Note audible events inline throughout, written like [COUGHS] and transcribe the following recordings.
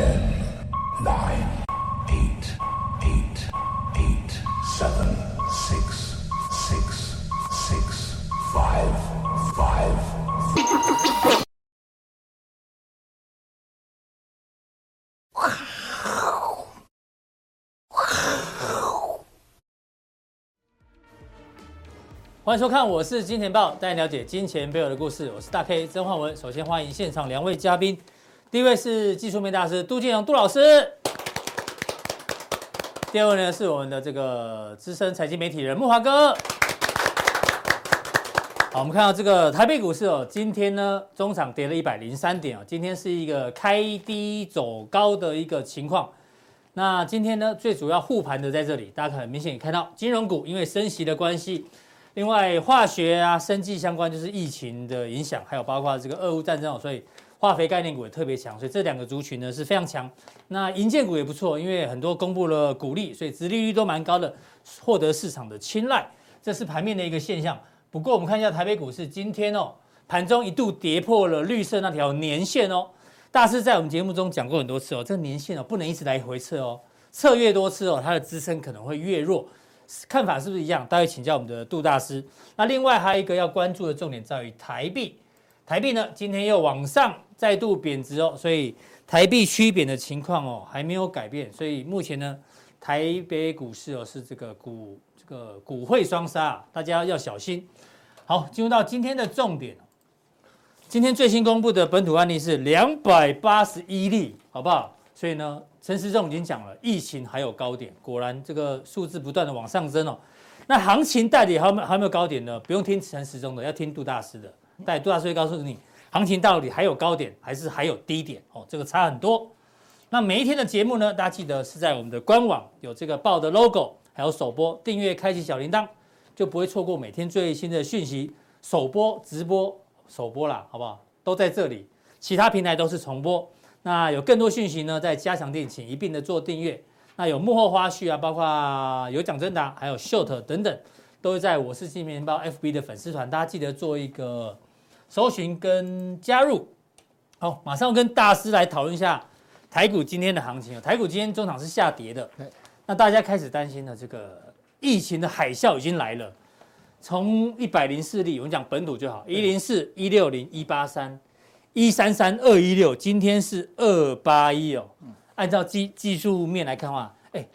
Ten, nine, eight, eight, eight, seven, six, six, six, five, five. 欢迎收看，我是金钱爆，带你了解金钱背后的故事。我是大 K 曾焕文。首先欢迎现场两位嘉宾，第一位是技术面大师杜金龙杜老师，第二位呢是我们的这个资深财经媒体人慕驊哥。好，我们看到这个台北股市哦，今天呢中场跌了一百零三点哦，今天是一个开低走高的一个情况。那今天呢最主要护盘的在这里，大家可能明显看到金融股因为升息的关系。另外，化学啊、生技相关就是疫情的影响，还有包括这个俄乌战争，所以化肥概念股也特别强，所以这两个族群呢是非常强。那银建股也不错，因为很多公布了股利，所以殖利率都蛮高的，获得市场的青睐，这是盘面的一个现象。不过我们看一下台北股市今天哦，盘中一度跌破了绿色那条年线哦。大师在我们节目中讲过很多次哦，这个年线哦不能一直来回测哦，测越多次哦，它的支撑可能会越弱。看法是不是一样？待会请教我们的杜大师。那另外还有一个要关注的重点在于台币，台币呢今天又往上再度贬值哦，所以台币趋贬的情况哦还没有改变，所以目前呢台北股市哦是这个股这个股汇双杀，大家要小心。好，进入到今天的重点，今天最新公布的本土案例是两百八十一例，好不好？所以呢。陈时中已经讲了，疫情还有高点，果然这个数字不断的往上增哦。那行情到底还有没有还有没有高点呢？不用听陈时中的，要听杜大师的。但杜大师会告诉你，行情到底还有高点还是还有低点哦，这个差很多。那每一天的节目呢，大家记得是在我们的官网有这个报的 logo，还有首播，订阅开启小铃铛，就不会错过每天最新的讯息。首播、直播、首播啦，好不好？都在这里，其他平台都是重播。那有更多讯息呢，在加强店请一并的做订阅。那有幕后花絮啊，包括有奖征答，还有 short 等等，都会在我是金钱爆 FB 的粉丝团，大家记得做一个搜寻跟加入。好，马上跟大师来讨论一下台股今天的行情。台股今天中场是下跌的，那大家开始担心了，这个疫情的海啸已经来了。从一百零四例，我们讲本土就好，一零四、一六零、一八三。一三三二一六，今天是二八一哦。按照技技术面来看的话，哎，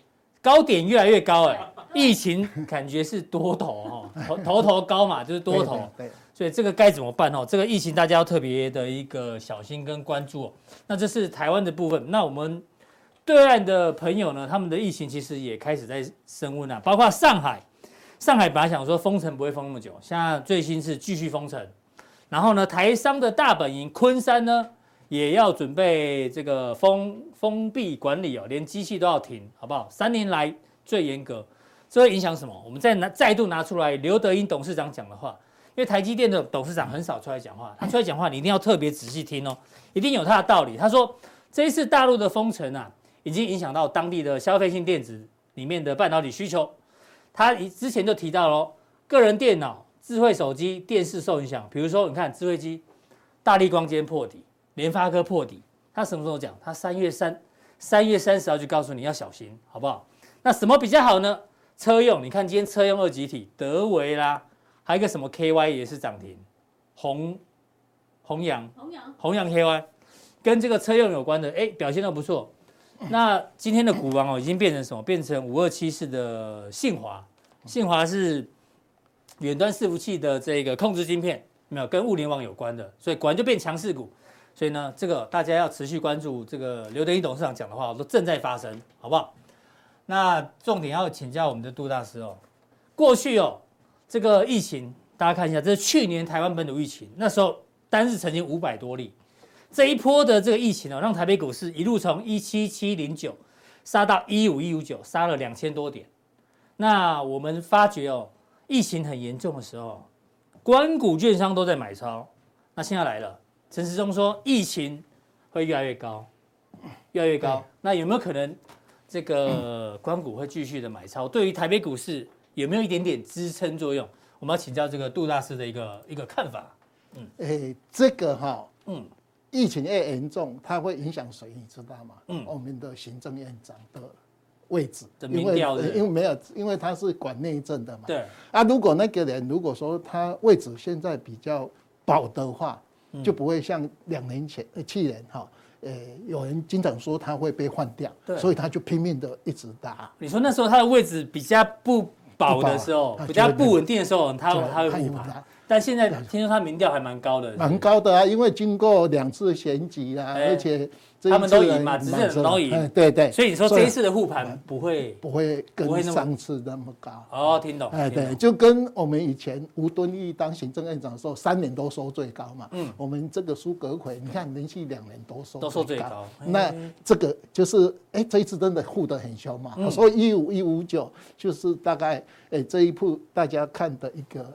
高点越来越高哎，疫情感觉是多头头头高嘛，就是多头。对，所以这个该怎么办哦？这个疫情大家要特别的一个小心跟关注哦。那这是台湾的部分，那我们对岸的朋友呢，他们的疫情其实也开始在升温啊，包括上海，上海本来想说封城不会封那么久，现在最新是继续封城。然后呢，台商的大本营昆山呢，也要准备这个封封闭管理哦，连机器都要停，好不好？三年来最严格，这会影响什么？我们再拿再度拿出来刘德英董事长讲的话，因为台积电的董事长很少出来讲话，他出来讲话你一定要特别仔细听哦，一定有他的道理。他说这一次大陆的封城啊，已经影响到当地的消费性电子里面的半导体需求。他之前就提到喽，个人电脑。智慧手机、电视受影响，比如说，你看智慧机，大力光今天破底，联发科破底，他什么时候讲？他三月三三月三十号就告诉你要小心，好不好？那什么比较好呢？车用，你看今天车用二极体，德维啦，还有一个什么 KY 也是涨停，弘弘洋，弘洋，弘洋 KY，跟这个车用有关的，哎，表现都不错。那今天的股王哦，已经变成什么？变成五二七四的信华，信华是。远端伺服器的这个控制晶片，没有跟物联网有关的，所以果然就变强势股。所以呢，这个大家要持续关注。这个刘德一董事长讲的话都正在发生，好不好？那重点要请教我们的杜大师哦。过去哦，这个疫情大家看一下，这是去年台湾本土疫情，那时候单日曾经五百多例。这一波的这个疫情哦，让台北股市一路从一七七零九杀到一五一五九，杀了两千多点。那我们发觉哦。疫情很严重的时候，关股券商都在买超。那现在来了，陈时中说疫情会越来越高，越来越高。那有没有可能这个关股会继续的买超？对于台北股市有没有一点点支撑作用？我们要请教这个杜大师的一个一个看法。嗯，哎，这个哈，嗯，疫情越严重，它会影响谁？你知道吗？嗯，我们的行政院长的位置，因为因为没有，因为他是管内政的嘛。对。啊，如果那个人如果说他位置现在比较保的话，就不会像两年前、去年哈，呃，有人经常说他会被换掉，对，所以他就拼命的一直打。你说那时候他的位置比较不保的时候，比较不稳定的时候，它它会护盘。但现在听说他民调还蛮高的，蛮高的啊，因为经过两次选举啊，而且他们都赢嘛，执政都赢，对对。所以你说这一次的护盘不会不会跟上次那么高？哦，听懂。哎，对，就跟我们以前吴敦义当行政院长的时候，三年都收最高嘛。嗯。我们这个苏格奎，你看连续两年都收都收最高。那这个就是哎，这一次真的护得很凶嘛。所以一五一五九就是大概哎这一步大家看的一个。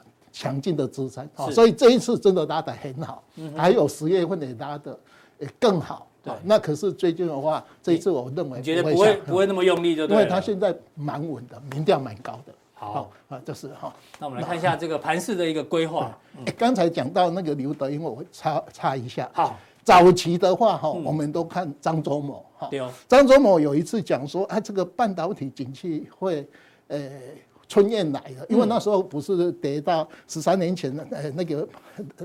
强劲的支撑，所以这一次真的拉得很好，还有十月份也拉得更好。对，那可是最近的话，这一次我认为觉得不会不会那么用力，就对。因为他现在蛮稳的，民调蛮高的。好啊，就是哈。那我们来看一下这个盘市的一个规划。哎，刚才讲到那个刘德英，我会插插一下。好，早期的话哈，我们都看张忠谋哈。对哦。张忠谋有一次讲说，哎，这个半导体景气会呃。春燕来了，因为那时候不是跌到十三年前的呃那个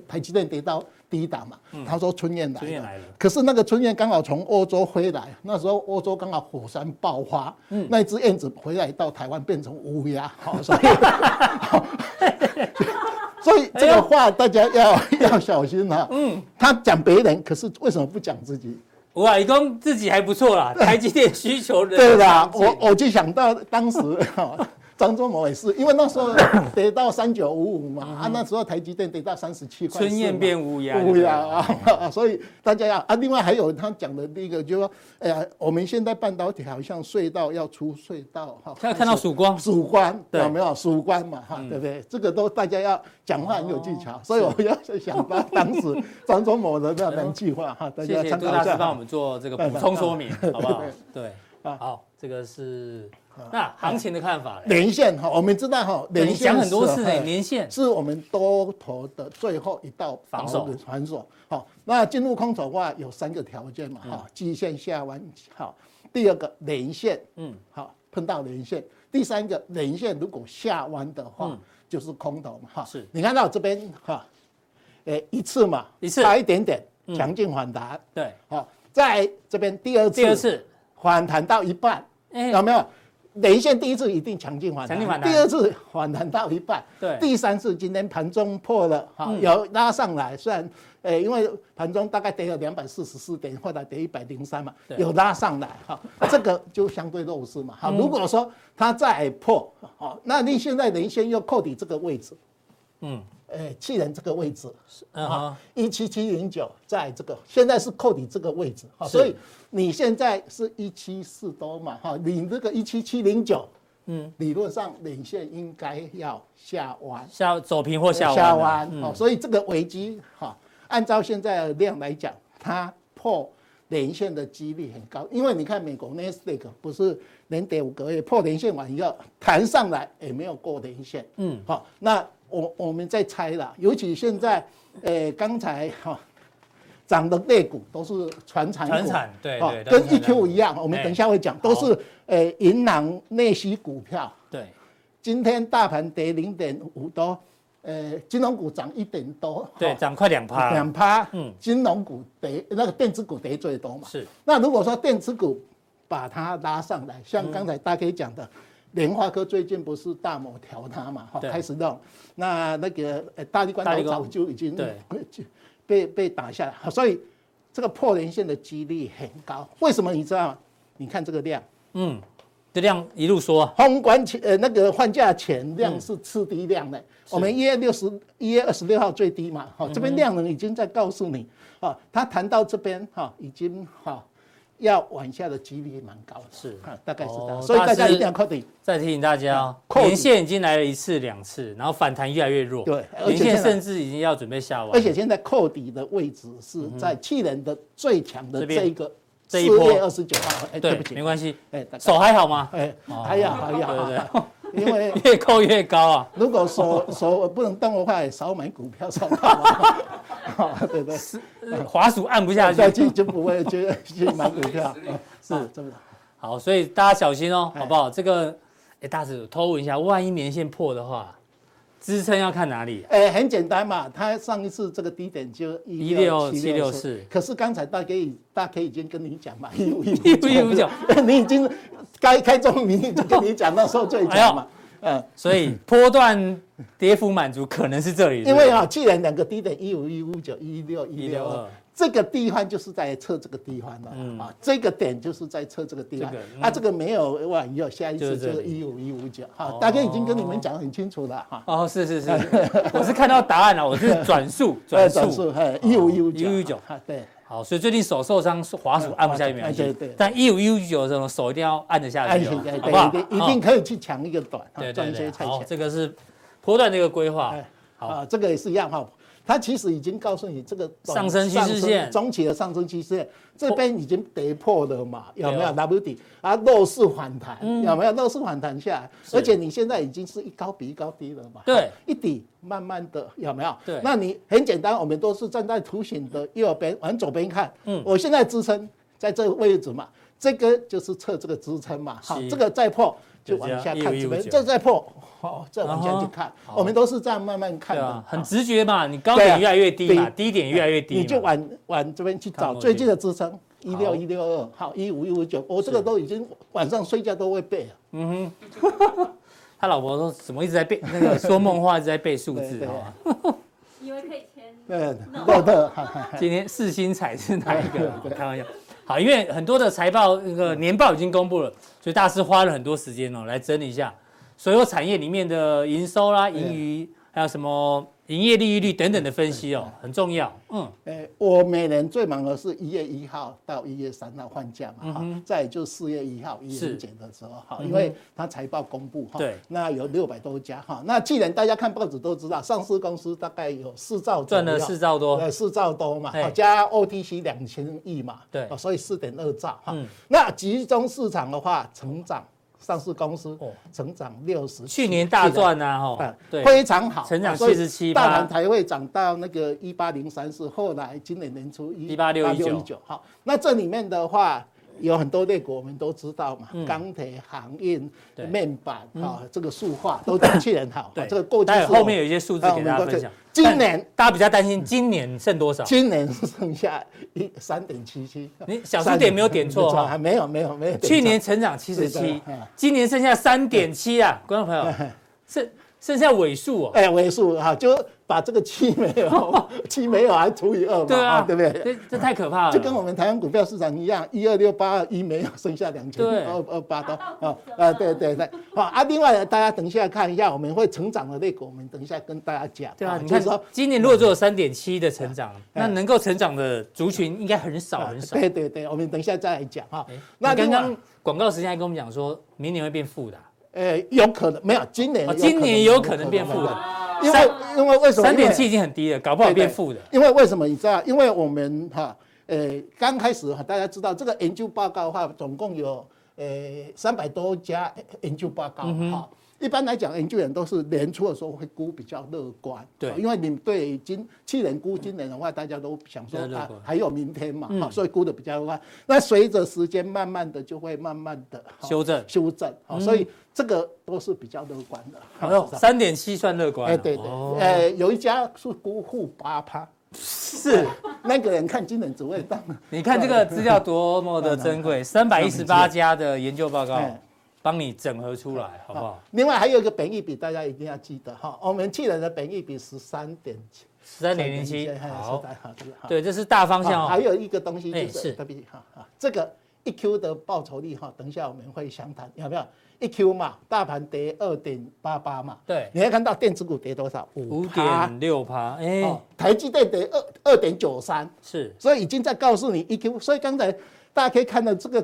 台积电跌到低档嘛，他说春燕来了，来了，可是那个春燕刚好从欧洲回来，那时候欧洲刚好火山爆发，那只燕子回来到台湾变成乌鸦，好，[LAUGHS] 所以，[LAUGHS] 所以这个话大家要要小心哈，嗯，他讲别人，可是为什么不讲自己？哇，一共自己还不错啦，台积电需求人，对吧？我我就想到当时哈。[LAUGHS] 张忠谋也是，因为那时候 [COUGHS] 跌到三九五五嘛，啊，那时候台积电跌到三十七块，春燕变乌鸦，乌鸦啊，所以大家要啊，另外还有他讲的第一个，就是说，哎呀，我们现在半导体好像隧道要出隧道哈，现在看到曙光，曙光有没有曙光嘛？哈，对不对？这个都大家要讲话很有技巧，所以我要想到当时张忠谋的那两句话哈，[LAUGHS] 大家参考一下。谢谢杜大师帮我们做这个补充说明，[LAUGHS] 好不好？对，好，这个是。那行情的看法，年线哈，我们知道哈，年线讲很多次呢，年线。是我们多头的最后一道防守防守。好，那进入空头的话有三个条件嘛，哈，季线下弯，好，第二个年线，嗯，好，碰到年线，第三个年线如果下弯的话，就是空头嘛，哈，是。你看到这边哈，诶，一次嘛，一次。差一点点，强劲反弹，对，好，在这边第二次，第二次。反弹到一半，有没有？连线第一次一定强劲反弹，第二次反弹到一半，对，第三次今天盘中破了，哈，有拉上来，虽然，诶，因为盘中大概跌了两百四十四点，或者跌一百零三嘛，有拉上来，哈，这个就相对弱势嘛，好，如果说它再破，好，那你现在连线又扣底这个位置，嗯。哎，气人这个位置，啊，一七七零九，在这个现在是扣底这个位置，哈，所以你现在是一七四多嘛，哈，你这个一七七零九，嗯，理论上领线应该要下弯，下走平或下弯，下弯，哦，所以这个危机，哈，按照现在的量来讲，它破连线的几率很高，因为你看美国纳斯达克不是零点五个月，破连线完以后弹上来也没有过连线，嗯，好，那。我我们在猜啦，尤其现在，诶，刚才哈涨的类股都是传产股，对对，跟 E Q 一样，我们等一下会讲，都是诶银行内需股票。对，今天大盘跌零点五多，诶，金融股涨一点多，对，涨快两趴，两趴，嗯，金融股跌，那个电子股跌最多嘛。是，那如果说电子股把它拉上来，像刚才大家讲的。联发科最近不是大摩调它嘛？哈，开始弄，那那个呃大立光早就已经对 [LAUGHS] 被被打下来，所以这个破连线的几率很高。为什么你知道吗？你看这个量，嗯，这量一路说，封关前呃那个换价前量是次低量的。我们一月六十一月二十六号最低嘛，哈，这边量能已经在告诉你，啊，他谈到这边哈，已经哈。要往下的几率蛮高的，是，大概是这样，所以大家一定要扣底。再提醒大家，连线已经来了一次、两次，然后反弹越来越弱。对，连线甚至已经要准备下弯。而且现在扣底的位置是在去年的最强的这一个这一波二十九号。哎，对不起，没关系。哎，手还好吗？哎，还好还好。对对对。因为 [LAUGHS] 越扣越高啊。如果手手 [LAUGHS] 不能动的话，少买股票少好 [LAUGHS] 对对，是滑鼠按不下去，就就不会去去买股票。是这么。好，所以大家小心哦，好不好？这个，哎，大师偷问一下，万一年限破的话，支撑要看哪里？哎，很简单嘛，它上一次这个低点就一六七六四，可是刚才大 K 大 K 已经跟你讲嘛，[LAUGHS] 一五一五九，你已经该开中明就跟你讲，那时候最强嘛。嗯，所以波段跌幅满足可能是这里，因为啊，既然两个低点一五一五九一六一六二。这个地方就是在测这个地方了、嗯、啊，这个点就是在测这个地方，它、这个嗯。啊、这个没有哇，以后下一次就是一五一五九，好，大概已经跟你们讲得很清楚了哈。哦，是是是，[LAUGHS] 我是看到答案了，我是转速 [LAUGHS] 转述，一五一五九一五一九，对，好，所以最近手受伤，滑鼠按不下去没关系，对对，但一五一五九的时候手一定要按得下去，好不好？一定可以去抢一个短，对对对，好，这个是波段的一个规划，好，啊，这个也是一样哈。它其实已经告诉你，这个上升趋势线中期的上升趋势线这边已经跌破了嘛？有没有 W 底啊？弱势反弹有没有弱势反弹下来？而且你现在已经是一高比一高低了嘛？对，一底慢慢的有没有？对，那你很简单，我们都是站在图形的右边往左边看。嗯，我现在支撑在这个位置嘛，这个就是测这个支撑嘛。好，这个再破就往下看这边，这再破。哦，再往下去看，我们都是这样慢慢看的，很直觉嘛。你高点越来越低嘛，低点越来越低，你就往往这边去找最近的支撑，一六一六二，好，一五一五九，我这个都已经晚上睡觉都会背了。嗯哼，[LAUGHS] 他老婆说什么一直在背那个说梦话，一直在背数字，以为可以签。对对对，今天四星彩是哪一个？开玩笑。好，因为很多的财报那个年报已经公布了，所以大师花了很多时间哦来整理一下。所有产业里面的营收啦、盈余，还有什么营业利率等等的分析哦，很重要。嗯，诶，我每年最忙的是一月一号到一月三号换价嘛，哈，再就四月一号一月减的时候，哈，因为它财报公布哈，对，那有六百多家哈，那既然大家看报纸都知道，上市公司大概有四兆赚了四兆多，呃，四兆多嘛，加 OTC 两千亿嘛，对，所以四点二兆哈，那集中市场的话，成长。上市公司成长六十，去年大赚啊，哈，对，非常好，成长四十七，大盘才会涨到那个一八零三四，后来今年年初一八六一九，好，那这里面的话。有很多类股我们都知道嘛，钢铁、航运、面板啊，这个塑化都景气很好。[LAUGHS] 对，这个过去后面有一些数字给大家分享。今年大家比较担心，今年剩多少？今年剩下一三点七七。你小数点没有点错哈？没有没有没有。去年成长七十七，今年剩下三点七啊，观众朋友，[LAUGHS] 剩剩下尾数哦。哎，尾数哈就。把这个七没有，[LAUGHS] 七没有还除以二嘛，对啊，对不对？这这太可怕了，就跟我们台湾股票市场一样，一二六八二一没有，剩下两千二二八刀啊啊，对对对，好啊。另外，大家等一下看一下，我们会成长的类股，我们等一下跟大家讲。对啊，你看说今年如果只有三点七的成长，那能够成长的族群应该很少很少。对对对，我们等一下再来讲哈。那刚刚广告时间还跟我们讲说，明年会变负的。呃，有可能没有，今年今年有可能变负的。因为因为为什么三点七已经很低了，搞不好变负的。因为为什么你知道？因为我们哈，呃，刚开始哈，大家知道这个研究报告的话，总共有呃三百多家研究报告哈。一般来讲，研究员都是年初的时候会估比较乐观，对，因为你对今去年估今年的话，大家都想说啊还有明天嘛，哈，所以估的比较乐观。那随着时间慢慢的就会慢慢的修正修正，所以这个都是比较乐观的。哎呦，三点七算乐观？哎，对对，呃，有一家是估负八趴，是那个人看今年只会当。你看这个资料多么的珍贵，三百一十八家的研究报告。帮你整合出来，好不好？另外还有一个本益比，大家一定要记得哈。我们去年的本益比十三点七，十三点零七，好，对，这是大方向。还有一个东西就是特别哈啊，这个一 Q 的报酬率哈，等一下我们会详谈，有没有？一 Q 嘛，大盘跌二点八八嘛，对，你会看到电子股跌多少？五点六趴，哎，台积电跌二二点九三，是，所以已经在告诉你一 Q。所以刚才大家可以看到这个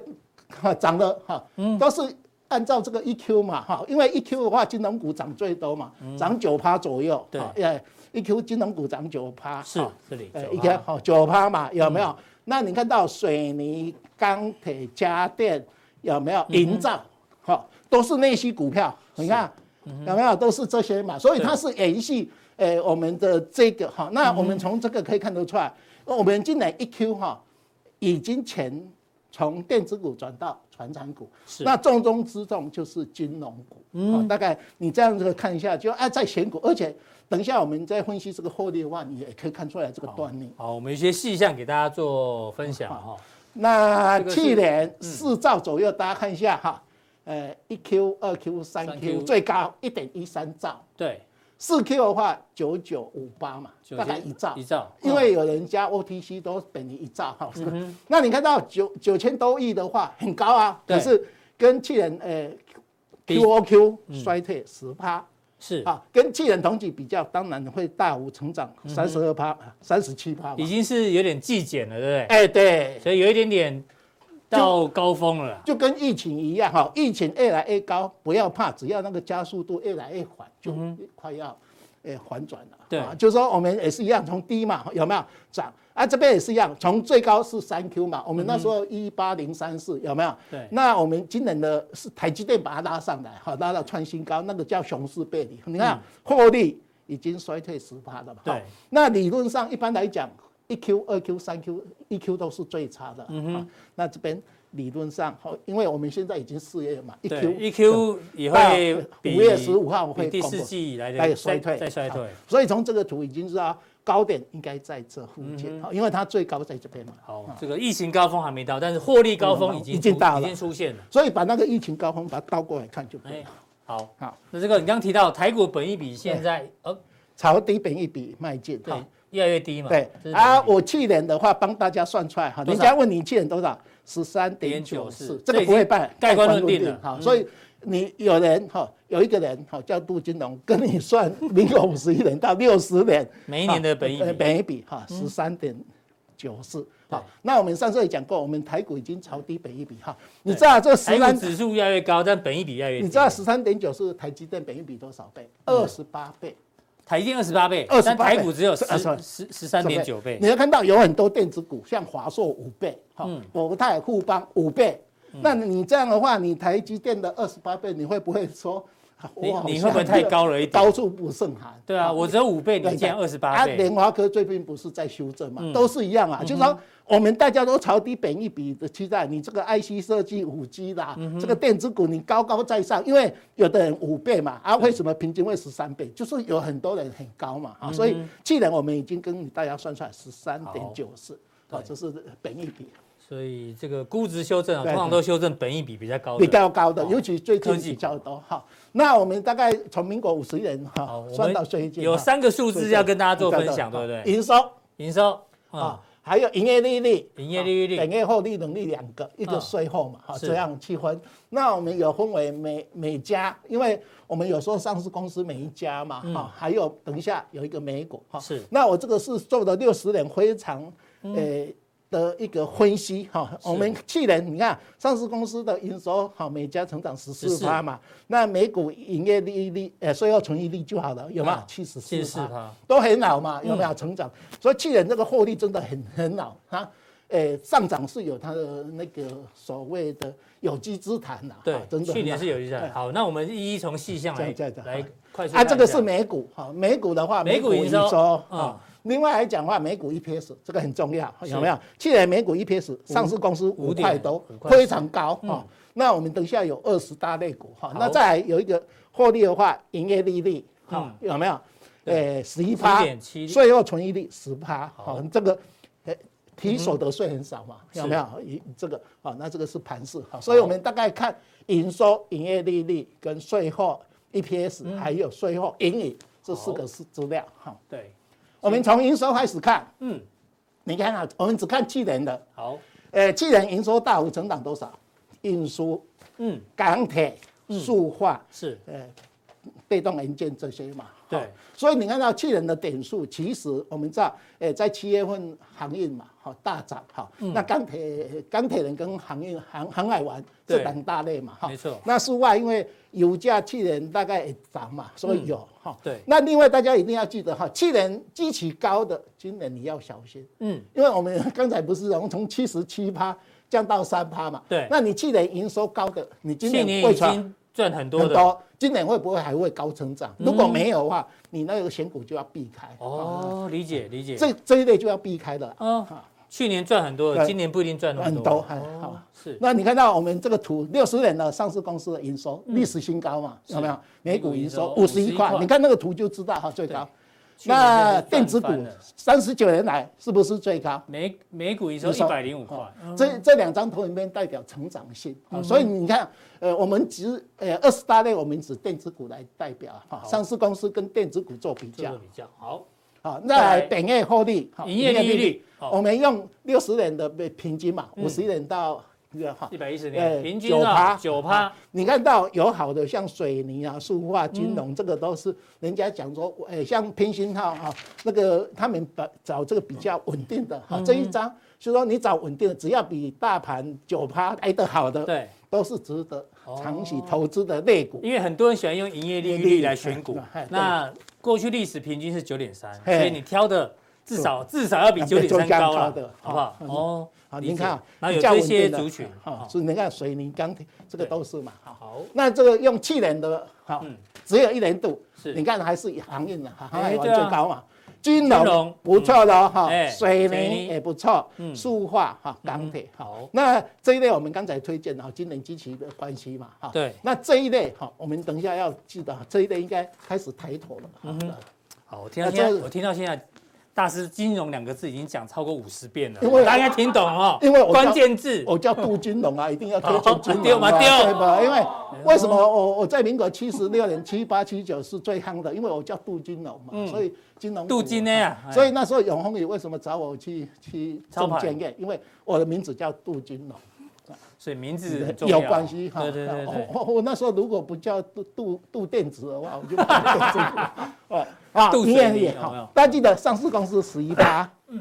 哈涨了哈，嗯，都是。按照这个 EQ 嘛，哈，因为 EQ 的话，金融股涨最多嘛，涨九趴左右。对，哎，EQ 金融股涨九趴。是，这里。哎，EQ 好九趴嘛，有没有？那你看到水泥、钢铁、家电有没有？营造，好，都是那些股票。你看有没有？都是这些嘛，所以它是延续诶我们的这个哈。那我们从这个可以看得出来，我们今年 EQ 哈已经钱从电子股转到传产股，是那重中之重就是金融股。嗯，大概你这样子看一下，就啊在选股，而且等一下我们再分析这个获利的话，你也可以看出来这个端倪。好，我们一些细项给大家做分享哈。那去年四兆左右，大家看一下哈。呃，一 Q、二 Q、三 Q 最高一点一三兆，对，四 Q 的话九九五八嘛，大概一兆，一兆，因为有人加 OTC 都等于一兆哈。那你看到九九千多亿的话很高啊，可是跟去年呃 QOQ 衰退十趴，是。啊，跟去年同期比较，当然会大幅成长三十二趴、三十七趴，已经是有点季减了，对不对？哎，对，所以有一点点。到高峰了，就跟疫情一样哈，疫情越来越高，不要怕，只要那个加速度越来越缓，就快要诶反转了。对，就是说我们也是一样，从低嘛有没有涨啊？这边也是一样，从最高是三 Q 嘛，我们那时候一八零三四有没有？对，那我们今年的是台积电把它拉上来，好拉到创新高，那个叫熊市背离。你看获利已经衰退十趴了嘛？对，那理论上一般来讲。一 Q、二 Q、三 Q，一 Q 都是最差的。嗯哼，那这边理论上，好，因为我们现在已经四月了嘛，一 Q 一 Q 也会五月十五号会第四季以来的衰退，再衰退。所以从这个图已经知道高点应该在这附近，因为它最高在这边嘛。好，这个疫情高峰还没到，但是获利高峰已经已经到了，已经出现了。所以把那个疫情高峰把它倒过来看就可以。好，好，那这个你刚刚提到台股本一比现在呃朝低本一比迈进，对。越来越低嘛？对啊，我去年的话帮大家算出来哈，人家问你去年多少？十三点九四，这个不会办盖棺论定了哈。所以你有人哈，有一个人哈叫杜金龙，[LAUGHS] 跟你算民国五十一年到六十年每一年的本益比，本益比哈十三点九四。好，那我们上次也讲过，我们台股已经超低本一比哈。你知道这十三指数越来越高，但本一比越来越低。你知道十三点九四台积电本一比多少倍？二十八倍。台积电二十八倍，但台股只有十十十三点九倍。你要看到有很多电子股，像华硕五倍，哈，国泰富邦五倍。那你这样的话，你台积电的二十八倍，你会不会说？你你会不会太高了一点？高处不胜寒。对啊，我只有五倍，你竟然二十八倍。联华科最近不是在修正嘛？都是一样啊，就是说。我们大家都朝低本一比的期待，你这个 IC 设计五 G 啦，这个电子股你高高在上，因为有的人五倍嘛，啊，为什么平均会十三倍？就是有很多人很高嘛，啊，所以既然我们已经跟大家算出来十三点九四，啊，这是本一比。所以这个估值修正啊，通常都修正本益比比较高，比较高的，尤其最近比较多。哈，那我们大概从民国五十年哈算到最近，有三个数字要跟大家做分享，对不对？营收，营收啊。还有营业利率、营业利率、营业获利能力两个，一个税后嘛，哈，这样区分。那我们有分为每每家，因为我们有时候上市公司每一家嘛，哈，还有等一下有一个美股，哈，是。那我这个是做了六十年，非常诶。的一个分析哈，我们去年你看上市公司的营收好，每家成长十四趴嘛，那每股营业利率呃税后纯益率就好了，有没有？七十四趴，都很好嘛，有没有成长？所以去年这个获利真的很很好啊，诶，上涨是有它的那个所谓的有机之谈呐，对，真的。去年是有机之谈。好，那我们一一从细项来来快速。啊，这个是美股哈，美股的话，美股营收啊。另外来讲的话，美股 EPS 这个很重要，有没有？去年美股 EPS 上市公司五块多，非常高哈。那我们等一下有二十大类股哈，那再来有一个获利的话，营业利率哈，有没有？诶，十一趴，税后存益率十趴，好，这个诶提所得税很少嘛，有没有？一这个啊，那这个是盘势哈，所以我们大概看营收、营业利率跟税后 EPS 还有税后盈余这四个是资料哈。对。我们从营收开始看，嗯，你看啊，我们只看去年的，好，呃，去年营收大幅成长多少？运输，嗯，钢铁，塑化，是，呃，被动元件这些嘛，对，所以你看到去年的点数，其实我们知道，呃，在七月份航运嘛，好大涨，哈，那钢铁钢铁人跟航运航航海玩这两大类嘛，哈，没错，那室外因为。油价去年大概涨嘛，所以有哈。对。那另外大家一定要记得哈，去年基期高的，今年你要小心。嗯。因为我们刚才不是从从七十七趴降到三趴嘛。对。那你去年营收高的，你今年会传赚很多的。多，今年会不会还会高成长？如果没有的话，你那个选股就要避开。哦，理解理解。这这一类就要避开的。嗯，去年赚很多，今年不一定赚很多。很多，好。是。那你看到我们这个图，六十年的上市公司的营收历史新高嘛？有没有？每股营收五十一块，你看那个图就知道哈，最高。那电子股三十九年来是不是最高？每每股营收一百零五块。这这两张图里面代表成长性，所以你看，呃，我们只呃二十大类，我们指电子股来代表哈，上市公司跟电子股做比较。比较好，好，那本业获利，营业利率，我们用六十年的平均嘛，五十年到。一百一十年，平均九趴九趴。你看到有好的，像水泥啊、塑化、金融，这个都是人家讲说，诶，像平行号啊，那个他们把找这个比较稳定的哈。这一张就是说你找稳定的，只要比大盘九趴来得好的，对，都是值得长期投资的类股。因为很多人喜欢用营业利率来选股，那过去历史平均是九点三，所以你挑的至少至少要比九点三高了，好不好？哦。好，您看啊，有这些族群，哈，所以你看水泥、钢铁这个都是嘛，好，那这个用去年的，好，只有一年度，是，你看还是航运的，哈，航海王最高嘛，金融不错的哈，水泥也不错，塑化哈，钢铁好，那这一类我们刚才推荐的哈，今年机器的关系嘛，哈，对，那这一类哈，我们等一下要记得，这一类应该开始抬头了，嗯，好，我听到现在，我听到现在。大师，金融两个字已经讲超过五十遍了，因为大家听懂哦。因为关键字，我叫杜金龙啊，一定要推出金融嘛，对吧？因为为什么我我在民国七十六年七八七九是最夯的？因为我叫杜金龙嘛，所以金融。杜金的呀，所以那时候永丰也为什么找我去去中建业？因为我的名字叫杜金龙，所以名字有关系哈。对对对对。我我那时候如果不叫杜杜杜电子的话，我就不 [LAUGHS] 电子。啊，营业率好，大家记得上市公司十一趴，嗯，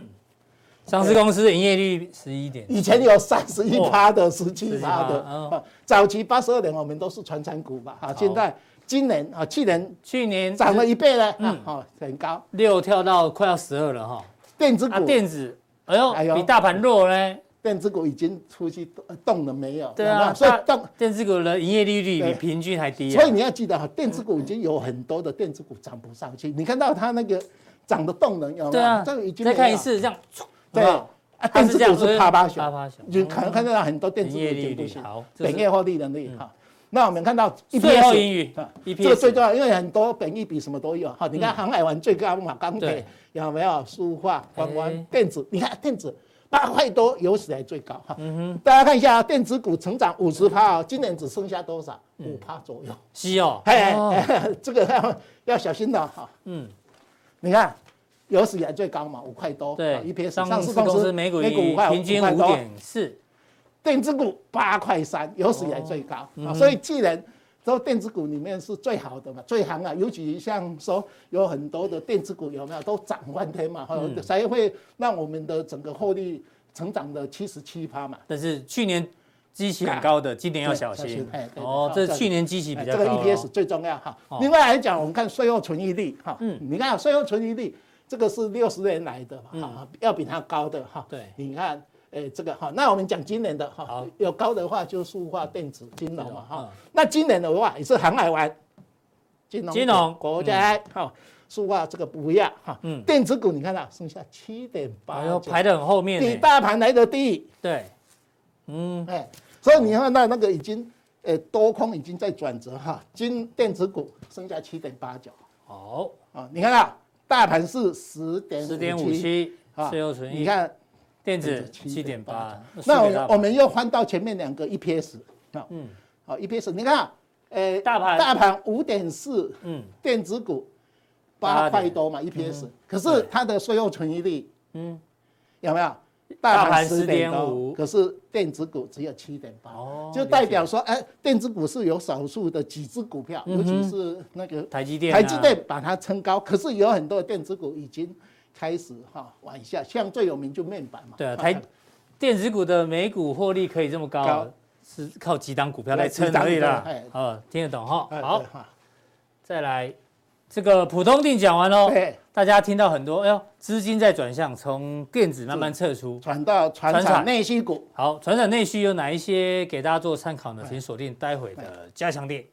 上市公司营业率十一点，以前有三十一趴的、十七趴的，早期八十二年我们都是传产股吧，哈，现在今年啊，去年去年涨了一倍了，嗯，好，很高，六跳到快要十二了哈，电子股，电子，哎呦，比大盘弱呢。电子股已经出去动了没有？对啊，所以动电子股的营业利率比平均还低。所以你要记得哈，电子股已经有很多的电子股涨不上去。你看到它那个涨的动能有没有？对啊，这个已经再看一次这样。对啊，电子股是趴趴熊，你可能看到很多电子股已经不行。好，本业获利能力好。那我们看到 EPS，这个最重要，因为很多本益比什么都有哈。你看航海王最高嘛，钢铁有没有？塑化、观光、电子，你看电子。八块多有史以来最高哈，嗯哼，大家看一下电子股成长五十趴啊，今年只剩下多少？五趴左右。是哦，哎，[LAUGHS] 这个要 [LAUGHS] 要小心的哈。嗯，你看有史以来最高嘛，五块多。对，一批上市公司每股每股五块，平均五点四。电子股八块三，有史以来最高啊，所以既然。说电子股里面是最好的嘛，最行啊，尤其像说有很多的电子股有没有都涨翻天嘛，嗯、才会让我们的整个获利成长的七十七趴嘛。但是去年基期很高的，今年要小心。哦，这是去年基期比较高。这个 EPS 最重要哈。哦、另外来讲，我们看税后存益率哈，嗯，你看税后存益率这个是六十年来的哈，嗯、要比它高的哈。对，你看。哎，这个哈，那我们讲今年的哈，有高的话就塑化、电子、金融嘛哈。那今年的话也是航海玩，金融、金融、国家哈，塑化这个不要哈。嗯。电子股你看到剩下七点八，排得很后面，比大盘来的低。对。嗯。哎，所以你看到那个已经，呃，多空已经在转折哈。金电子股剩下七点八九。好。啊，你看到大盘是十点十点五七啊，你看。电子七点八，那我我们又翻到前面两个 EPS 啊，嗯，好 EPS，你看，呃，大盘大盘五点四，嗯，电子股八块多嘛 EPS，可是它的税后存益率，嗯，有没有？大盘十点五，可是电子股只有七点八，哦，就代表说，哎，电子股是有少数的几只股票，尤其是那个台积电，台积电把它撑高，可是有很多的电子股已经。开始哈往下，像最有名就面板嘛。对啊，台电子股的每股获利可以这么高，是靠几档股票来撑而已啦。好，听得懂哈？好，再来这个普通定讲完喽。大家听到很多，哎呦，资金在转向，从电子慢慢撤出，传到传产内需股。好，传产内需有哪一些给大家做参考呢？请锁定待会的加强錠。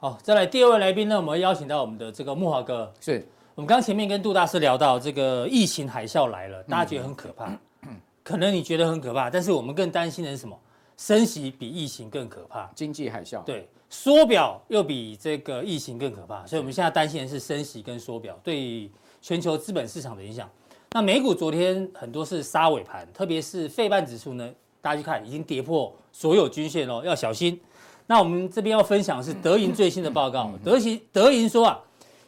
好，再来第二位来宾呢，我们会邀请到我们的这个木华哥。是我们刚前面跟杜大师聊到这个疫情海啸来了，大家觉得很可怕，嗯、[CLEARS THROAT] 可能你觉得很可怕，但是我们更担心的是什么？升息比疫情更可怕，经济海啸。对，缩表又比这个疫情更可怕，所以我们现在担心的是升息跟缩表对全球资本市场的影响。那美股昨天很多是杀尾盘，特别是费半指数呢，大家去看已经跌破所有均线喽，要小心。那我们这边要分享的是德银最新的报告，德银德银说啊，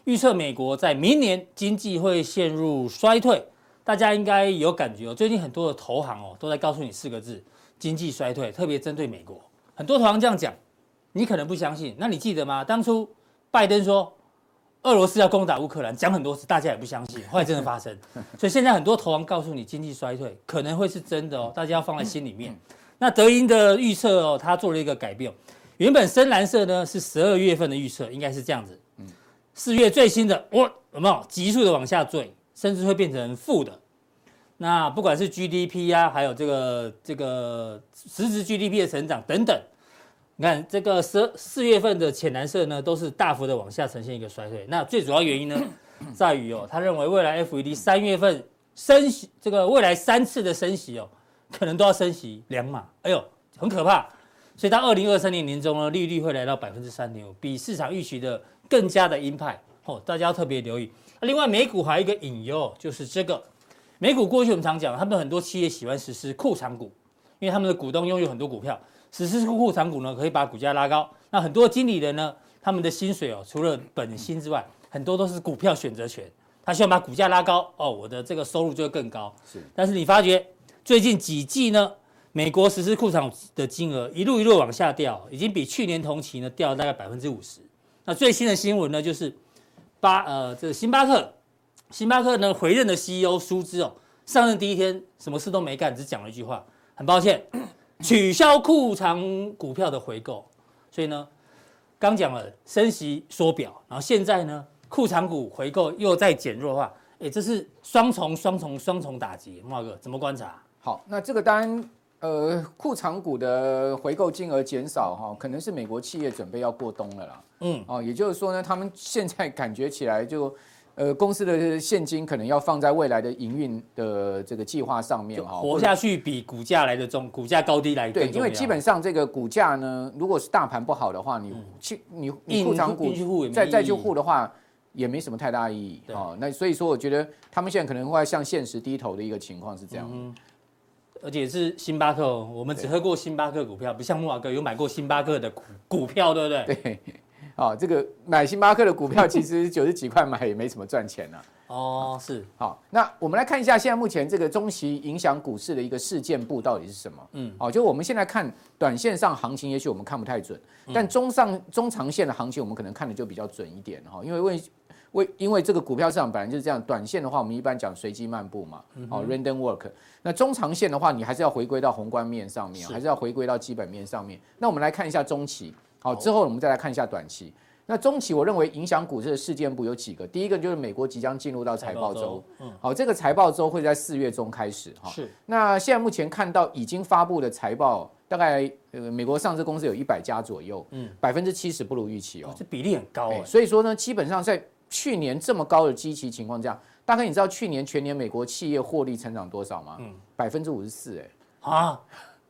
预测美国在明年经济会陷入衰退，大家应该有感觉哦。最近很多的投行哦都在告诉你四个字。经济衰退，特别针对美国，很多投行这样讲，你可能不相信。那你记得吗？当初拜登说俄罗斯要攻打乌克兰，讲很多次，大家也不相信，后来真的发生。[LAUGHS] 所以现在很多投行告诉你，经济衰退可能会是真的哦，大家要放在心里面。那德银的预测哦，他做了一个改变，原本深蓝色呢是十二月份的预测，应该是这样子。四月最新的，哇，有没有急速的往下坠，甚至会变成负的。那不管是 GDP 啊，还有这个这个实质 GDP 的成长等等，你看这个十四月份的浅蓝色呢，都是大幅的往下呈现一个衰退。那最主要原因呢，[COUGHS] 在于哦，他认为未来 FED 三月份升息，这个未来三次的升息哦，可能都要升息两码，哎呦，很可怕。所以到二零二三年年中呢，利率会来到百分之三点五，比市场预期的更加的鹰派哦，大家要特别留意。另外，美股还有一个隐忧，就是这个。美股过去我们常讲，他们很多企业喜欢实施库藏股，因为他们的股东拥有很多股票，实施库藏股呢，可以把股价拉高。那很多经理人呢，他们的薪水哦，除了本薪之外，很多都是股票选择权，他希望把股价拉高哦，我的这个收入就会更高。是，但是你发觉最近几季呢，美国实施库藏的金额一路一路往下掉，已经比去年同期呢掉了大概百分之五十。那最新的新闻呢，就是巴呃这个星巴克。星巴克呢，回任的 CEO 舒兹哦，上任第一天什么事都没干，只讲了一句话，很抱歉，取消库藏股票的回购。所以呢，刚讲了升息缩表，然后现在呢，库藏股回购又在减弱的话，哎，这是双重双重双重打击。茂哥怎么观察？好，那这个当然，呃，库藏股的回购金额减少哈，可能是美国企业准备要过冬了啦。嗯，哦，也就是说呢，他们现在感觉起来就。呃，公司的现金可能要放在未来的营运的这个计划上面哈，活下去比股价来的重，股价高低来对，因为基本上这个股价呢，如果是大盘不好的话，你去你你库藏股再再去护的话，也没什么太大意义啊。那所以说，我觉得他们现在可能会向现实低头的一个情况是这样，而且是星巴克，我们只喝过星巴克股票，不像木瓦哥有买过星巴克的股股票，对不对？对。啊，这个买星巴克的股票 [LAUGHS] 其实九十几块买也没什么赚钱呢。哦，是。好，那我们来看一下现在目前这个中期影响股市的一个事件簿到底是什么？嗯，好，就我们现在看短线上行情，也许我们看不太准，但中上中长线的行情我们可能看的就比较准一点哈。因为为为因为这个股票市场本来就是这样，短线的话我们一般讲随机漫步嘛，哦，random work。那中长线的话，你还是要回归到宏观面上面，还是要回归到基本面上面。那我们来看一下中期。好，之后我们再来看一下短期。那中期，我认为影响股市的事件簿有几个。第一个就是美国即将进入到财报周，嗯，好，这个财报周会在四月中开始哈。是。那现在目前看到已经发布的财报，大概呃美国上市公司有一百家左右，嗯，百分之七十不如预期哦，这比例很高哎。所以说呢，基本上在去年这么高的基期情况下，大概你知道去年全年美国企业获利成长多少吗？嗯，百分之五十四哎。啊。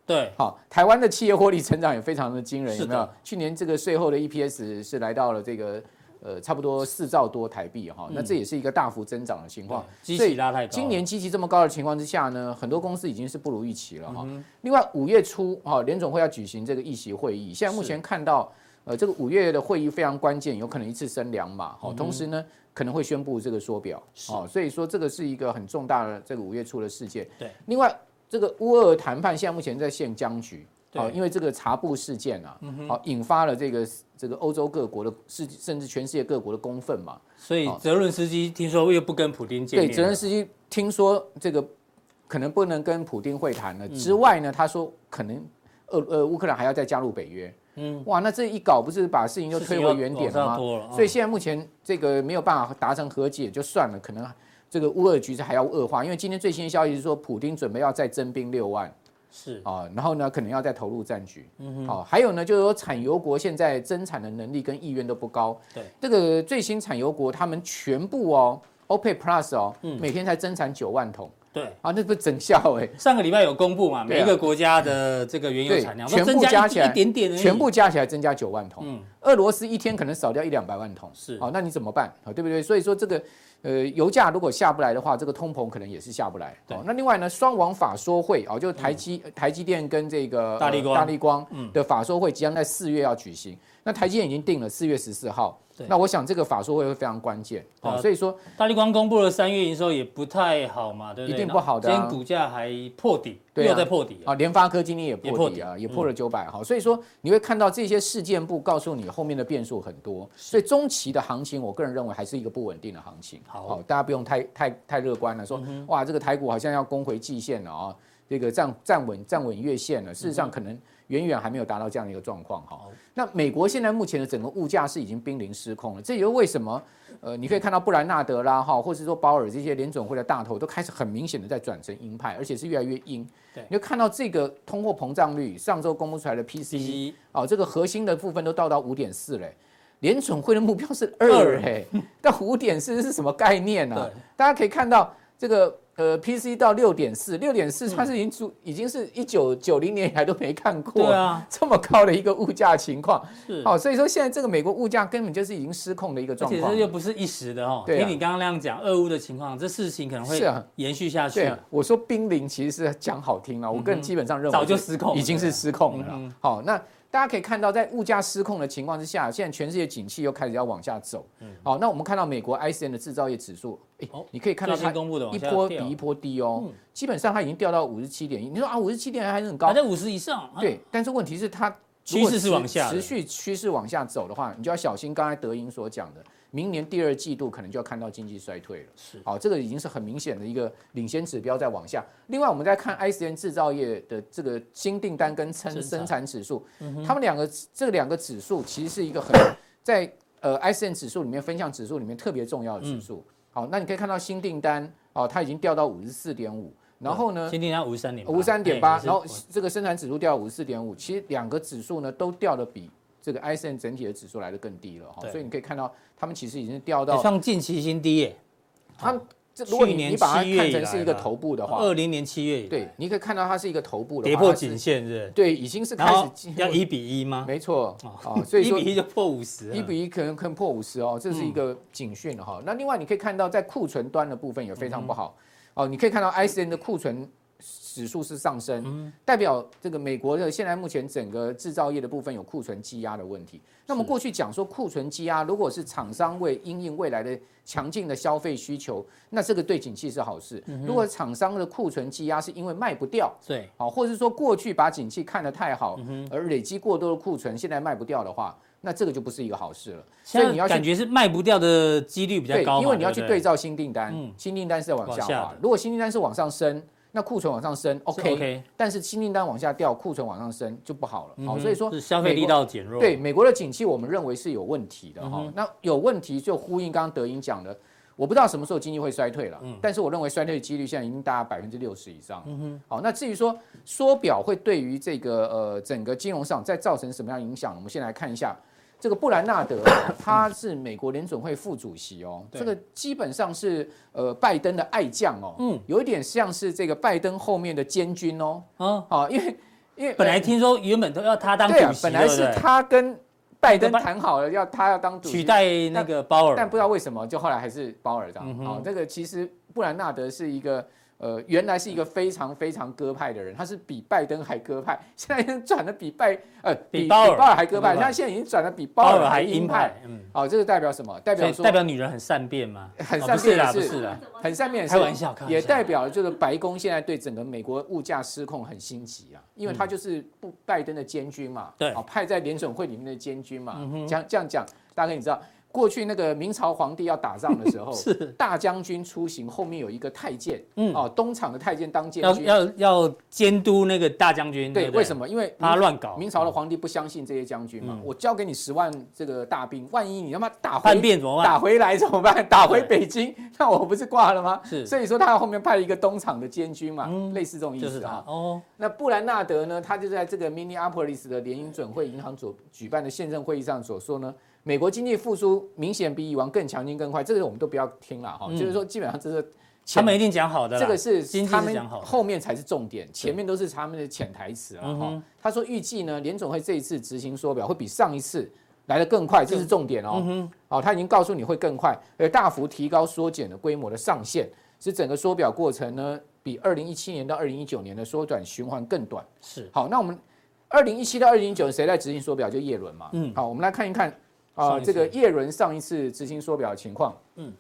对，好，台湾的企业获利成长也非常的惊人，有没有？去年这个税后的 EPS 是来到了这个呃差不多四兆多台币哈，那这也是一个大幅增长的情况。基期拉太高，今年基期这么高的情况之下呢，很多公司已经是不如预期了哈。另外五月初哈，联总会要举行这个议席会议，现在目前看到呃这个五月的会议非常关键，有可能一次升两码好，同时呢可能会宣布这个缩表，哦，所以说这个是一个很重大的这个五月初的事件。对，另外。这个乌俄谈判现在目前在陷僵局，好，因为这个查布事件啊，好引发了这个这个欧洲各国的世甚至全世界各国的公愤嘛，所以泽伦斯基听说又不跟普丁见面。对，泽伦斯基听说这个可能不能跟普丁会谈了。之外呢，他说可能呃呃乌克兰还要再加入北约。嗯，哇，那这一搞不是把事情就推回原点了吗？所以现在目前这个没有办法达成和解就算了，可能。这个乌俄局势还要恶化，因为今天最新的消息是说，普丁准备要再征兵六万，是啊，然后呢，可能要再投入战局。嗯好，还有呢，就是说产油国现在增产的能力跟意愿都不高。对，这个最新产油国他们全部哦，OPEC Plus 哦，每天才增产九万桶。对啊，那不是整效哎！上个礼拜有公布嘛，每一个国家的这个原油产量全部加起来一点点，全部加起来增加九万桶。嗯，俄罗斯一天可能少掉一两百万桶。是，好，那你怎么办？好，对不对？所以说这个呃油价如果下不来的话，这个通膨可能也是下不来。对，那另外呢，双王法说会啊，就台积台积电跟这个大力光大力光的法说会即将在四月要举行。那台积电已经定了四月十四号。那我想这个法说会会非常关键，啊，所以说大立光公布了三月营收也不太好嘛，对不对？一定不好的，今天股价还破底，又在破底啊。联发科今天也破底啊，也破了九百哈。所以说你会看到这些事件簿告诉你后面的变数很多，所以中期的行情，我个人认为还是一个不稳定的行情。好，大家不用太太太乐观了，说哇这个台股好像要攻回季线了啊，这个站站稳站稳月线了，事实上可能。远远还没有达到这样的一个状况哈。那美国现在目前的整个物价是已经濒临失控了，这也是为什么？呃，你可以看到布兰纳德啦哈，或者说鲍尔这些联准会的大头都开始很明显的在转成鹰派，而且是越来越鹰。对，你就看到这个通货膨胀率，上周公布出来的 PCE 哦，这个核心的部分都到到五点四嘞，联准会的目标是二哎，但五点四是什么概念呢？对，大家可以看到这个。呃，PC 到六点四，六点四，它是已经出，已经是一九九零年以来都没看过，对啊，[LAUGHS] 这么高的一个物价情况，是，好，所以说现在这个美国物价根本就是已经失控的一个状况，而且这又不是一时的哦，听你刚刚那样讲，俄乌的情况，这事情可能会延续下去。对，我说濒临其实是讲好听了，我个人基本上认为早就失控，已经是失控了。好，那。大家可以看到，在物价失控的情况之下，现在全世界景气又开始要往下走。嗯，好，那我们看到美国 I C N 的制造业指数，哎，你可以看到它一波比一波低哦，基本上它已经掉到五十七点一。你说啊，五十七点还是很高，还在五十以上。对，但是问题是它趋势是往下，持续趋势往下走的话，你就要小心刚才德英所讲的。明年第二季度可能就要看到经济衰退了，是，好，这个已经是很明显的一个领先指标在往下。另外，我们再看 ICN 制造业的这个新订单跟生生产。指数，他们两个这两个指数其实是一个很在呃 ICN 指数里面分项指数里面特别重要的指数。好，那你可以看到新订单哦，它已经掉到五十四点五，然后呢，新订单五十三点五十三点八，然后这个生产指数掉到五十四点五，其实两个指数呢都掉的比。这个 ISM 整体的指数来的更低了哈，所以你可以看到，他们其实已经掉到像近期新低耶。他们这如果你你把它看成是一个头部的话，二零年七月对，你可以看到它是一个头部的跌破颈线是？对，已经是开始要一比一吗？没错啊，所以说 [LAUGHS] 一比一就破五十，一比一可能可能破五十哦，这是一个警讯哈。那另外你可以看到，在库存端的部分也非常不好哦，你可以看到 ISM 的库存。指数是上升，代表这个美国的现在目前整个制造业的部分有库存积压的问题。那么过去讲说库存积压，如果是厂商为因应未来的强劲的消费需求，那这个对景气是好事。如果厂商的库存积压是因为卖不掉，对，好，或者是说过去把景气看得太好，而累积过多的库存，现在卖不掉的话，那这个就不是一个好事了。所以你要感觉是卖不掉的几率比较高，因为你要去对照新订单，新订单是在往下滑，如果新订单是往上升。那库存往上升，OK，, OK 但是新订单往下掉，库存往上升就不好了。好、所以说是消费力道减弱。对美国的景气，我们认为是有问题的哈。那有问题就呼应刚刚德英讲的，我不知道什么时候经济会衰退了，嗯、但是我认为衰退的几率现在已经达百分之六十以上。嗯哼，好，那至于说缩表会对于这个呃整个金融市场再造成什么样影响，我们先来看一下。这个布兰纳德，[COUGHS] 他是美国联准会副主席哦，这个基本上是呃拜登的爱将哦，嗯，有一点像是这个拜登后面的监军哦，啊，好，因为因为本来听说原本都要他当主席，本来是他跟拜登谈好了要他要当主席取代那个鲍尔，但不知道为什么就后来还是鲍尔当，好，这个其实布兰纳德是一个。呃，原来是一个非常非常鸽派的人，他是比拜登还鸽派，[LAUGHS] 现在已经转的比拜呃比鲍尔还鸽派，他现在已经转的比鲍尔还鹰派。嗯，哦，这个代表什么？代表说代表女人很善变吗？很善变是是的，很善变。开玩笑，也代表就是白宫现在对整个美国物价失控很心急啊，因为他就是不拜登的监军嘛，对，派在联准会里面的监军嘛。讲这样讲，大概你知道。过去那个明朝皇帝要打仗的时候，[LAUGHS] 是大将军出行，后面有一个太监，嗯，哦，东厂的太监当监军，要要要监督那个大将军。对，为什么？因为他乱搞。明朝的皇帝不相信这些将军嘛，我交给你十万这个大兵，万一你他妈打叛变怎么办？打回来怎么办？打回北京，那我不是挂了吗？是。所以说他后面派了一个东厂的监军嘛，类似这种意思啊。哦。那布兰纳德呢？他就在这个 Minneapolis 的联营准会银行所举办的现任会议上所说呢。美国经济复苏明显比以往更强劲、更快，这个我们都不要听了哈。嗯、就是说，基本上这是他们一定讲好的，这个是他们后面才是重点，前面都是他们的潜台词了哈。嗯、他说预计呢，联总会这一次执行缩表会比上一次来的更快，这是重点哦。嗯、哦，他已经告诉你会更快，而大幅提高缩减的规模的上限，使整个缩表过程呢，比二零一七年到二零一九年的缩短循环更短。是。好，那我们二零一七到二零一九谁在执行缩表？就叶伦嘛。嗯。好，我们来看一看。啊，这个叶伦上一次执行缩表的情况，嗯，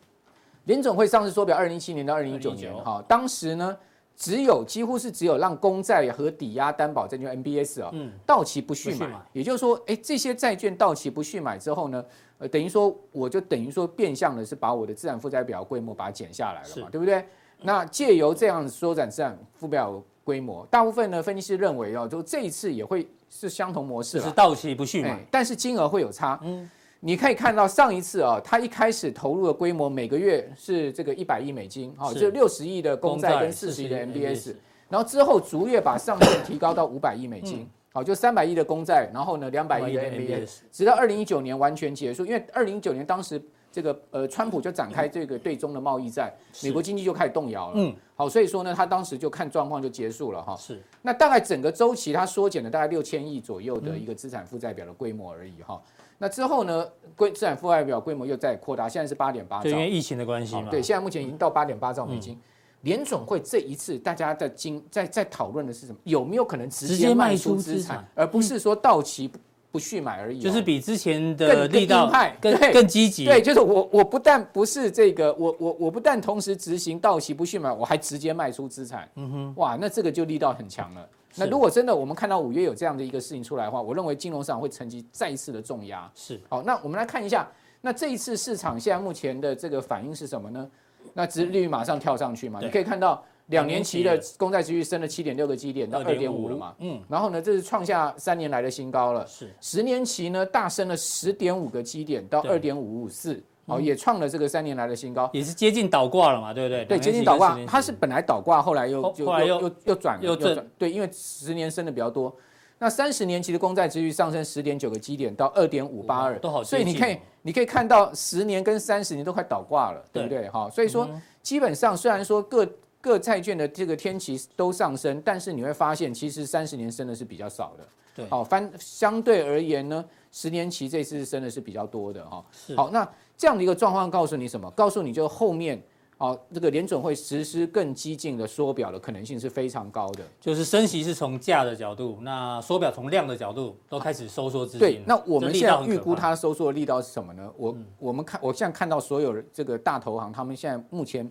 联总会上次缩表二零一七年到二零一九年，哈，当时呢，只有几乎是只有让公债和抵押担保证券 MBS 啊，嗯，到期不续买，也就是说，哎，这些债券到期不续买之后呢，呃，等于说我就等于说变相的是把我的资产负债表规模把它减下来了嘛，对不对？那借由这样缩展资产负债表规模，大部分呢分析师认为哦，就这一次也会是相同模式，是到期不续买，但是金额会有差，嗯。你可以看到上一次啊，它一开始投入的规模每个月是这个一百亿美金，哈，就六十亿的公债跟四十亿的 MBS，然后之后逐月把上限提高到五百亿美金，好，就三百亿的公债，然后呢两百亿的 MBS，直到二零一九年完全结束，因为二零一九年当时这个呃川普就展开这个对中的贸易战，美国经济就开始动摇了，嗯，好，所以说呢，他当时就看状况就结束了哈，是，那大概整个周期它缩减了大概六千亿左右的一个资产负债表的规模而已哈。那之后呢？规资产负债表规模又在扩大，现在是八点八兆。因为疫情的关系嘛。对，现在目前已经到八点八兆美金。联总会这一次大家的经在在讨论的是什么？有没有可能直接卖出资产，而不是说到期不不续买而已？就是比之前的力道更更积极。对，就是我我不但不是这个，我我我不但同时执行到期不续买，我还直接卖出资产。嗯哼，哇，那这个就力道很强了。那如果真的我们看到五月有这样的一个事情出来的话，我认为金融市场会承继再一次的重压。是，好，那我们来看一下，那这一次市场现在目前的这个反应是什么呢？那殖利率马上跳上去嘛？你可以看到两年期的公债殖利率升了七点六个基点到二点五了嘛？嗯，然后呢，这是创下三年来的新高了。是，十年期呢大升了十点五个基点到二点五五四。哦，也创了这个三年来的新高，也是接近倒挂了嘛，对不对？对，接近倒挂，它是本来倒挂，后来又就又又又转又转，对，因为十年升的比较多。那三十年期的公债殖率上升十点九个基点到二点五八二，都好，所以你可以你可以看到十年跟三十年都快倒挂了，对。不对？哈，所以说基本上虽然说各各债券的这个天期都上升，但是你会发现其实三十年升的是比较少的，对，好，反相对而言呢，十年期这次升的是比较多的哈，好，那。这样的一个状况告诉你什么？告诉你就后面啊，这个联准会实施更激进的缩表的可能性是非常高的。就是升息是从价的角度，那缩表从量的角度都开始收缩资金。对，那我们现在预估它收缩的力道是什么呢？我我们看，我现在看到所有这个大投行，他们现在目前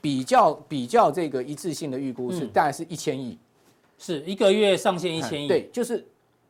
比较比较这个一致性的预估是大概是一千亿，是一个月上限一千亿。对，就是。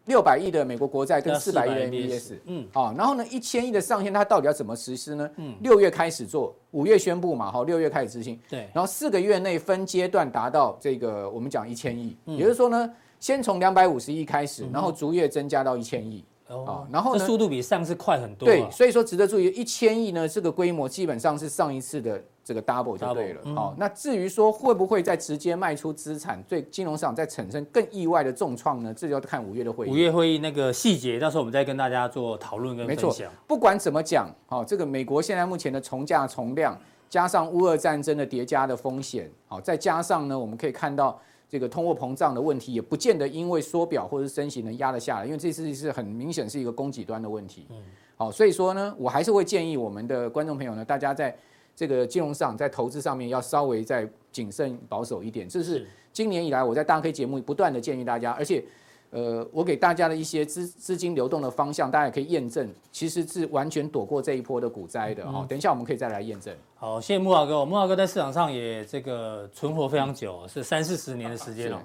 六百亿的美国国债跟四百亿的 MBS，嗯，啊，然后呢，一千亿的上限它到底要怎么实施呢？嗯，六月开始做，五月宣布嘛，好，六月开始执行，对，然后四个月内分阶段达到这个我们讲一千亿，也就是说呢，先从两百五十亿开始，然后逐月增加到一千亿。哦，然后呢，速度比上次快很多。对，所以说值得注意，一千亿呢，这个规模基本上是上一次的这个 double 就对了。好，那至于说会不会再直接卖出资产，对金融市场再产生更意外的重创呢？这就要看五月的会议。五月会议那个细节，到时候我们再跟大家做讨论跟分享。没错，不管怎么讲，好，这个美国现在目前的从价从量，加上乌俄战争的叠加的风险，好，再加上呢，我们可以看到。这个通货膨胀的问题也不见得因为缩表或者是升息能压得下来，因为这次是很明显是一个供给端的问题。嗯，好，所以说呢，我还是会建议我们的观众朋友呢，大家在这个金融市场，在投资上面要稍微再谨慎保守一点。这是今年以来我在大 K 节目不断的建议大家，而且。呃，我给大家的一些资资金流动的方向，大家也可以验证，其实是完全躲过这一波的股灾的。哦，等一下我们可以再来验证。好，谢谢慕驊哥，木华哥在市场上也这个存活非常久，是三四十年的时间了。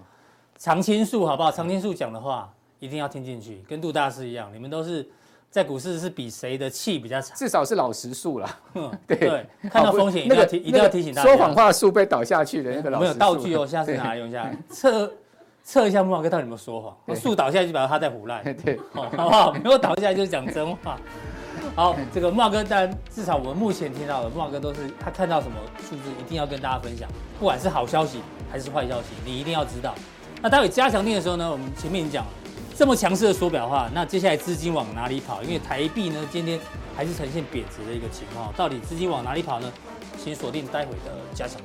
常青树好不好？常青树讲的话一定要听进去，跟杜大师一样，你们都是在股市是比谁的气比较长，至少是老实数啦。[LAUGHS] 对对，看到风险一定要提，一定要提醒大家。说谎话树被倒下去的那个老实数。没有道具哦，下次拿来用一下，[LAUGHS] 测测一下慕驊哥到底有没有说谎。树倒下来就表示他在唬烂。[LAUGHS] 对，好不好？没有倒下来就是讲真话。好，这个慕驊哥，但至少我们目前听到的慕驊哥都是他看到什么数字，一定要跟大家分享，不管是好消息还是坏消息，你一定要知道。那待会加强定的时候呢，我们前面已经讲了。这么强势的缩表的话，那接下来资金往哪里跑？因为台币呢，今天还是呈现贬值的一个情况，到底资金往哪里跑呢？请锁定待会的加强錠。